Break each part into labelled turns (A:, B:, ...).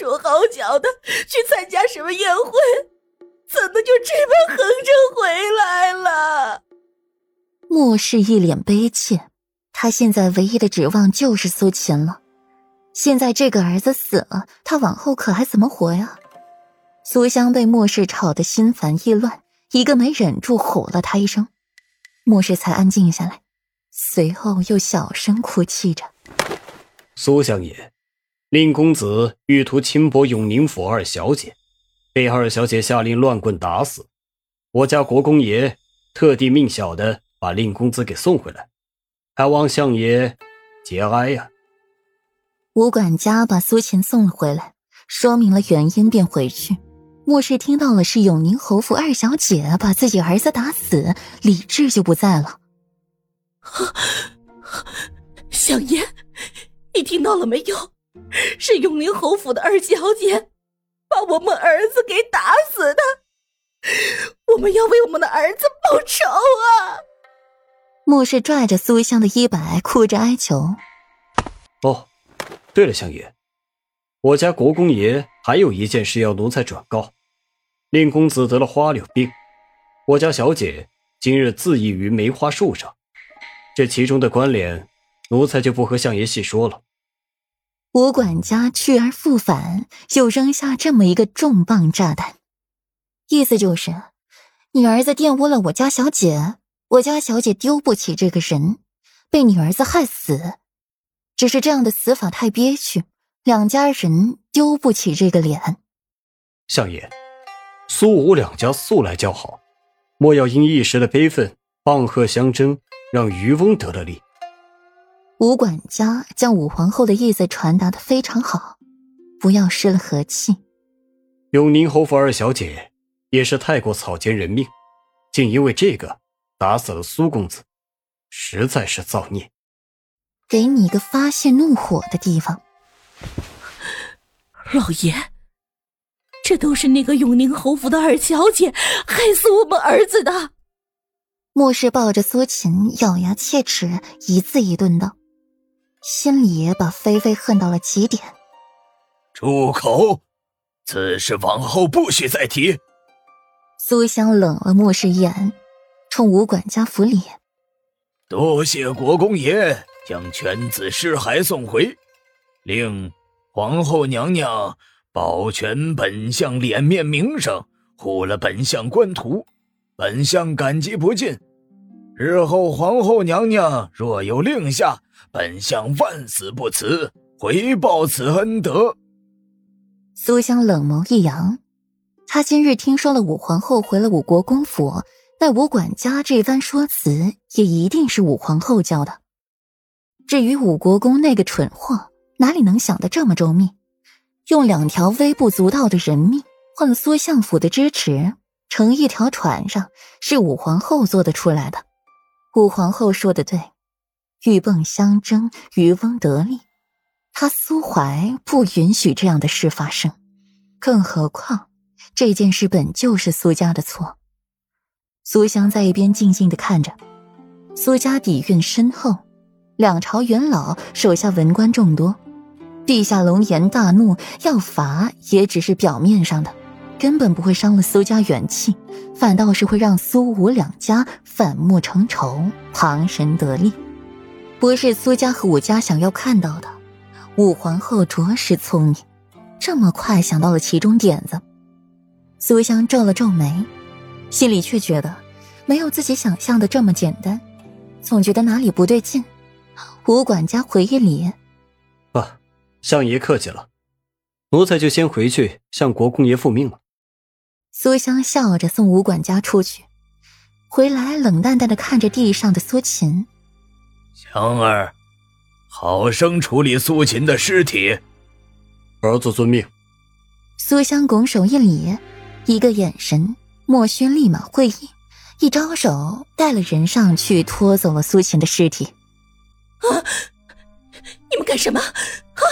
A: 手好脚的去参加什么宴会，怎么就这般横着回来了？
B: 莫氏一脸悲切，他现在唯一的指望就是苏秦了。现在这个儿子死了，他往后可还怎么活呀？苏香被莫氏吵得心烦意乱，一个没忍住吼了他一声，莫氏才安静下来，随后又小声哭泣着：“
C: 苏香爷，令公子欲图轻薄永宁府二小姐，被二小姐下令乱棍打死。我家国公爷特地命小的把令公子给送回来，还望相爷节哀呀。”
B: 吴管家把苏秦送了回来，说明了原因，便回去。莫氏听到了是永宁侯府二小姐把自己儿子打死，理智就不在了。
A: 相爷，你听到了没有？是永宁侯府的二小姐把我们儿子给打死的。我们要为我们的儿子报仇啊！
B: 莫氏拽着苏香的衣摆，哭着哀求：“
C: 哦，对了，相爷，我家国公爷还有一件事要奴才转告。”令公子得了花柳病，我家小姐今日自缢于梅花树上，这其中的关联，奴才就不和相爷细说了。
B: 吴管家去而复返，又扔下这么一个重磅炸弹，意思就是，你儿子玷污了我家小姐，我家小姐丢不起这个人，被你儿子害死，只是这样的死法太憋屈，两家人丢不起这个脸。
C: 相爷。苏吴两家素来交好，莫要因一时的悲愤棒喝相争，让渔翁得了利。
B: 吴管家将武皇后的意思传达的非常好，不要失了和气。
C: 永宁侯府二小姐也是太过草菅人命，竟因为这个打死了苏公子，实在是造孽。
B: 给你一个发泄怒火的地方，
A: 老爷。这都是那个永宁侯府的二小姐害死我们儿子的。
B: 莫氏抱着苏秦，咬牙切齿，一字一顿道，心里也把菲菲恨到了极点。
D: 住口！此事往后不许再提。
B: 苏香冷了莫氏一眼，冲吴管家扶礼：“
D: 多谢国公爷将犬子尸骸送回，令皇后娘娘。”保全本相脸面名声，护了本相官途，本相感激不尽。日后皇后娘娘若有令下，本相万死不辞，回报此恩德。
B: 苏香冷眸一扬，她今日听说了武皇后回了武国公府，那武管家这番说辞也一定是武皇后教的。至于武国公那个蠢货，哪里能想得这么周密？用两条微不足道的人命换苏相府的支持，乘一条船上，是武皇后做得出来的。武皇后说的对，鹬蚌相争，渔翁得利。他苏怀不允许这样的事发生，更何况这件事本就是苏家的错。苏香在一边静静的看着，苏家底蕴深厚，两朝元老，手下文官众多。陛下龙颜大怒，要罚也只是表面上的，根本不会伤了苏家元气，反倒是会让苏武两家反目成仇，旁人得利，不是苏家和武家想要看到的。武皇后着实聪明，这么快想到了其中点子。苏香皱了皱眉，心里却觉得没有自己想象的这么简单，总觉得哪里不对劲。武管家回忆里。
C: 相爷客气了，奴才就先回去向国公爷复命了。
B: 苏香笑着送吴管家出去，回来冷淡淡的看着地上的苏秦。
D: 香儿，好生处理苏秦的尸体。
C: 儿子遵命。
B: 苏香拱手一礼，一个眼神，莫轩立马会意，一招手带了人上去拖走了苏秦的尸体。
A: 啊！你们干什么？啊！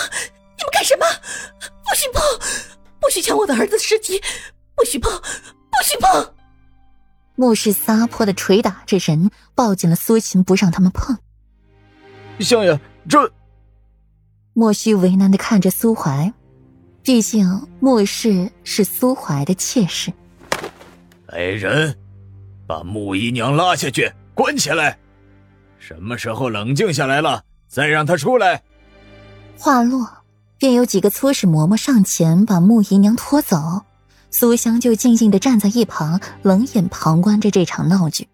A: 你们干什么？不许碰！不许抢我的儿子尸体！不许碰！不许碰！
B: 牧师撒泼的捶打着人，抱紧了苏秦，不让他们碰。
D: 相爷，这……
B: 莫须为难的看着苏怀，毕竟莫氏是苏怀的妾室。
D: 来人，把穆姨娘拉下去，关起来。什么时候冷静下来了，再让她出来。
B: 话落，便有几个粗使嬷嬷上前把穆姨娘拖走。苏香就静静的站在一旁，冷眼旁观着这场闹剧。